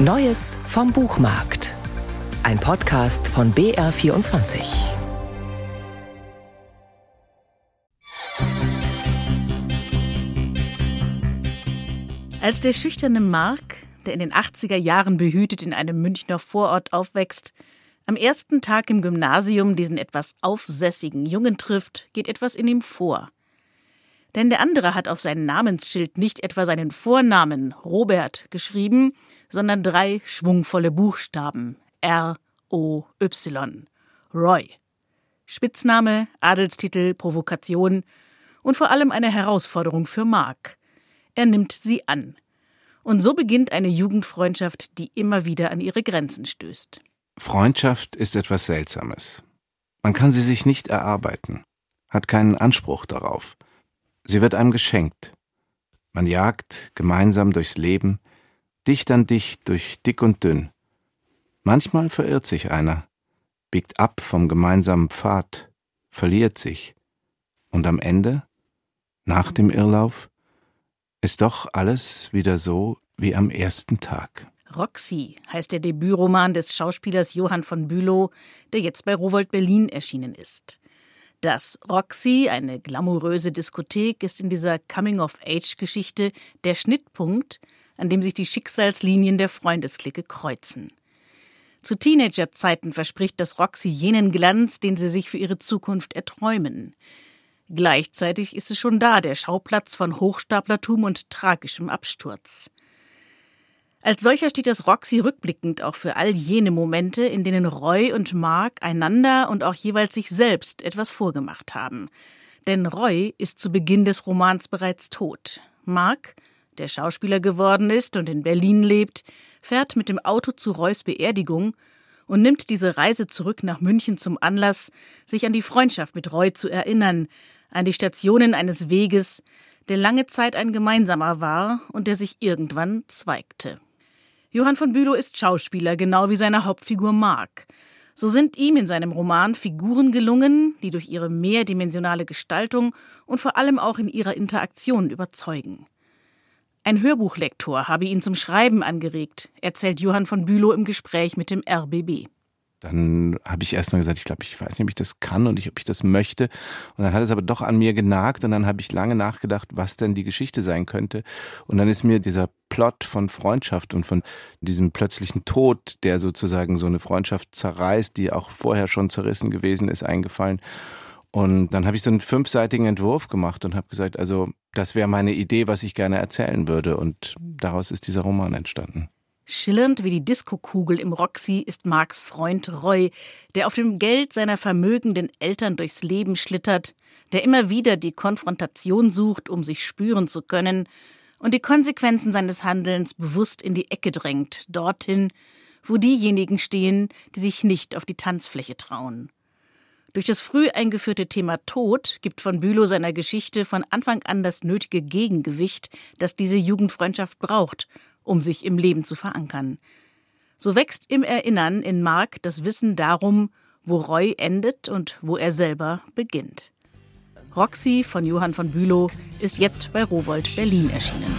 Neues vom Buchmarkt. Ein Podcast von BR24. Als der schüchterne Mark, der in den 80er Jahren behütet in einem Münchner Vorort aufwächst, am ersten Tag im Gymnasium diesen etwas aufsässigen Jungen trifft, geht etwas in ihm vor. Denn der andere hat auf sein Namensschild nicht etwa seinen Vornamen Robert geschrieben, sondern drei schwungvolle Buchstaben R O Y. Roy. Spitzname, Adelstitel, Provokation und vor allem eine Herausforderung für Mark. Er nimmt sie an. Und so beginnt eine Jugendfreundschaft, die immer wieder an ihre Grenzen stößt. Freundschaft ist etwas Seltsames. Man kann sie sich nicht erarbeiten, hat keinen Anspruch darauf. Sie wird einem geschenkt. Man jagt gemeinsam durchs Leben, dicht an dicht durch dick und dünn. Manchmal verirrt sich einer, biegt ab vom gemeinsamen Pfad, verliert sich. Und am Ende, nach dem Irrlauf, ist doch alles wieder so wie am ersten Tag. Roxy heißt der Debütroman des Schauspielers Johann von Bülow, der jetzt bei Rowold Berlin erschienen ist. Das Roxy, eine glamouröse Diskothek, ist in dieser Coming-of-Age-Geschichte der Schnittpunkt, an dem sich die Schicksalslinien der Freundesklicke kreuzen. Zu Teenagerzeiten verspricht das Roxy jenen Glanz, den sie sich für ihre Zukunft erträumen. Gleichzeitig ist es schon da, der Schauplatz von Hochstaplertum und tragischem Absturz. Als solcher steht das Roxy rückblickend auch für all jene Momente, in denen Roy und Mark einander und auch jeweils sich selbst etwas vorgemacht haben. Denn Roy ist zu Beginn des Romans bereits tot. Mark der Schauspieler geworden ist und in Berlin lebt, fährt mit dem Auto zu Reus Beerdigung und nimmt diese Reise zurück nach München zum Anlass, sich an die Freundschaft mit Roy zu erinnern, an die Stationen eines Weges, der lange Zeit ein gemeinsamer war und der sich irgendwann zweigte. Johann von Bülow ist Schauspieler, genau wie seine Hauptfigur Mark. So sind ihm in seinem Roman Figuren gelungen, die durch ihre mehrdimensionale Gestaltung und vor allem auch in ihrer Interaktion überzeugen. Ein Hörbuchlektor habe ihn zum Schreiben angeregt, erzählt Johann von Bülow im Gespräch mit dem RBB. Dann habe ich erst mal gesagt, ich glaube, ich weiß nicht, ob ich das kann und ich, ob ich das möchte. Und dann hat es aber doch an mir genagt und dann habe ich lange nachgedacht, was denn die Geschichte sein könnte. Und dann ist mir dieser Plot von Freundschaft und von diesem plötzlichen Tod, der sozusagen so eine Freundschaft zerreißt, die auch vorher schon zerrissen gewesen ist, eingefallen. Und dann habe ich so einen fünfseitigen Entwurf gemacht und habe gesagt, also das wäre meine Idee, was ich gerne erzählen würde. Und daraus ist dieser Roman entstanden. Schillernd wie die Diskokugel im Roxy ist Marks Freund Roy, der auf dem Geld seiner vermögenden Eltern durchs Leben schlittert, der immer wieder die Konfrontation sucht, um sich spüren zu können, und die Konsequenzen seines Handelns bewusst in die Ecke drängt, dorthin, wo diejenigen stehen, die sich nicht auf die Tanzfläche trauen. Durch das früh eingeführte Thema Tod gibt von Bülow seiner Geschichte von Anfang an das nötige Gegengewicht, das diese Jugendfreundschaft braucht, um sich im Leben zu verankern. So wächst im Erinnern in Mark das Wissen darum, wo Roy endet und wo er selber beginnt. Roxy von Johann von Bülow ist jetzt bei Rowold Berlin erschienen.